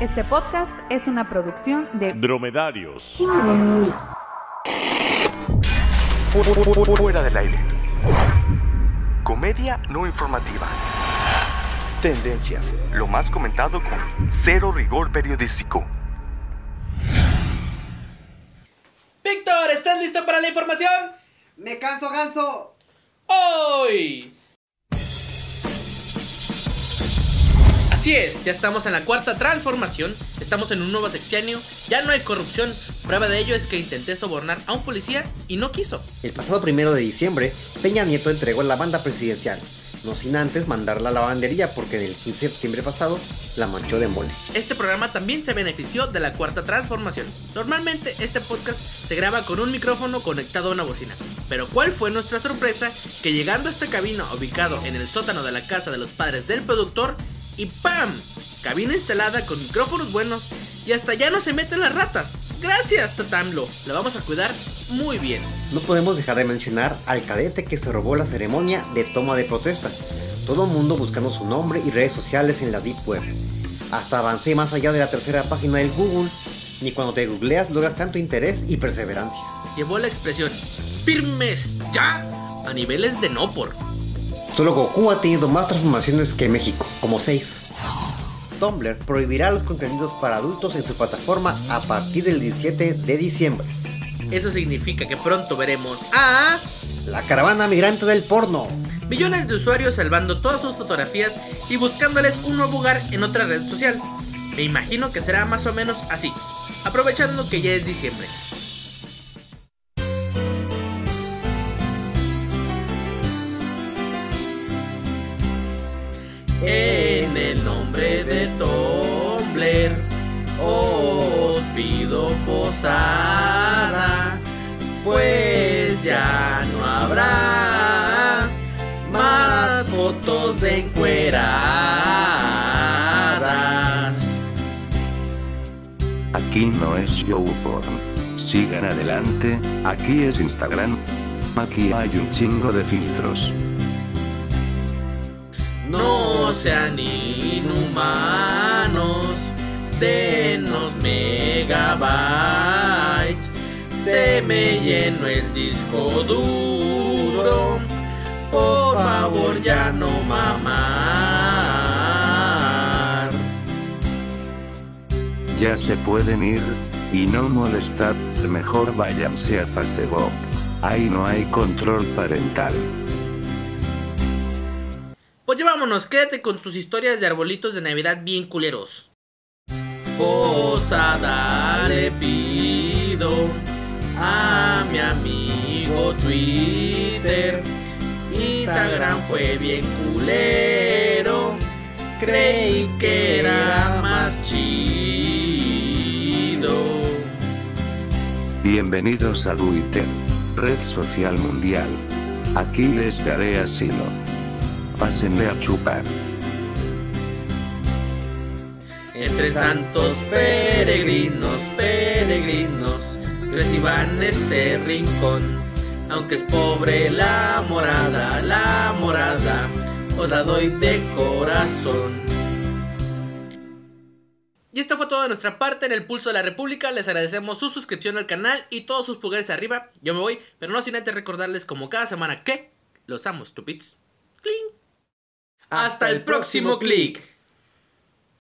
Este podcast es una producción de Dromedarios. Fuera del aire. Comedia no informativa. Tendencias. Lo más comentado con cero rigor periodístico. Víctor, ¿estás listo para la información? ¡Me canso, ganso! Hoy. Así es, ya estamos en la cuarta transformación, estamos en un nuevo sexenio, ya no hay corrupción, prueba de ello es que intenté sobornar a un policía y no quiso. El pasado primero de diciembre, Peña Nieto entregó la banda presidencial, no sin antes mandarla a la lavandería porque en el 15 de septiembre pasado la manchó de mole. Este programa también se benefició de la cuarta transformación. Normalmente este podcast se graba con un micrófono conectado a una bocina. Pero ¿cuál fue nuestra sorpresa? Que llegando a esta cabina ubicado en el sótano de la casa de los padres del productor y ¡pam! Cabina instalada con micrófonos buenos y hasta ya no se meten las ratas. Gracias, Tatamlo. La vamos a cuidar muy bien. No podemos dejar de mencionar al cadete que se robó la ceremonia de toma de protesta. Todo el mundo buscando su nombre y redes sociales en la Deep Web. Hasta avancé más allá de la tercera página del Google. Ni cuando te googleas logras tanto interés y perseverancia. Llevó la expresión firmes ya a niveles de no por. Solo Goku ha tenido más transformaciones que México, como 6. Tumblr prohibirá los contenidos para adultos en su plataforma a partir del 17 de diciembre. Eso significa que pronto veremos a La caravana migrante del porno. millones de usuarios salvando todas sus fotografías y buscándoles un nuevo hogar en otra red social. Me imagino que será más o menos así, aprovechando que ya es diciembre. Habrá más fotos de encueradas. Aquí no es YouPorn. Sigan adelante, aquí es Instagram. Aquí hay un chingo de filtros. No sean inhumanos, denos megabytes. Se me llenó el disco duro. Por favor, ya no mamar. Ya se pueden ir, y no molestar, mejor váyanse a Facebook. Ahí no hay control parental. Pues ya vámonos, quédate con tus historias de arbolitos de Navidad bien culeros. Posada le pido a mi amigo Twitter. Instagram fue bien culero. Creí que era más chido. Bienvenidos a Twitter, red social mundial. Aquí les daré asilo. Pásenle a chupar. Entre santos peregrinos, peregrinos, reciban este rincón. Aunque es pobre la morada, la morada, os la doy de corazón. Y esto fue todo de nuestra parte en el Pulso de la República. Les agradecemos su suscripción al canal y todos sus pulgares arriba. Yo me voy, pero no sin antes recordarles como cada semana que los amo, stupids. ¡Cling! Hasta el próximo clic.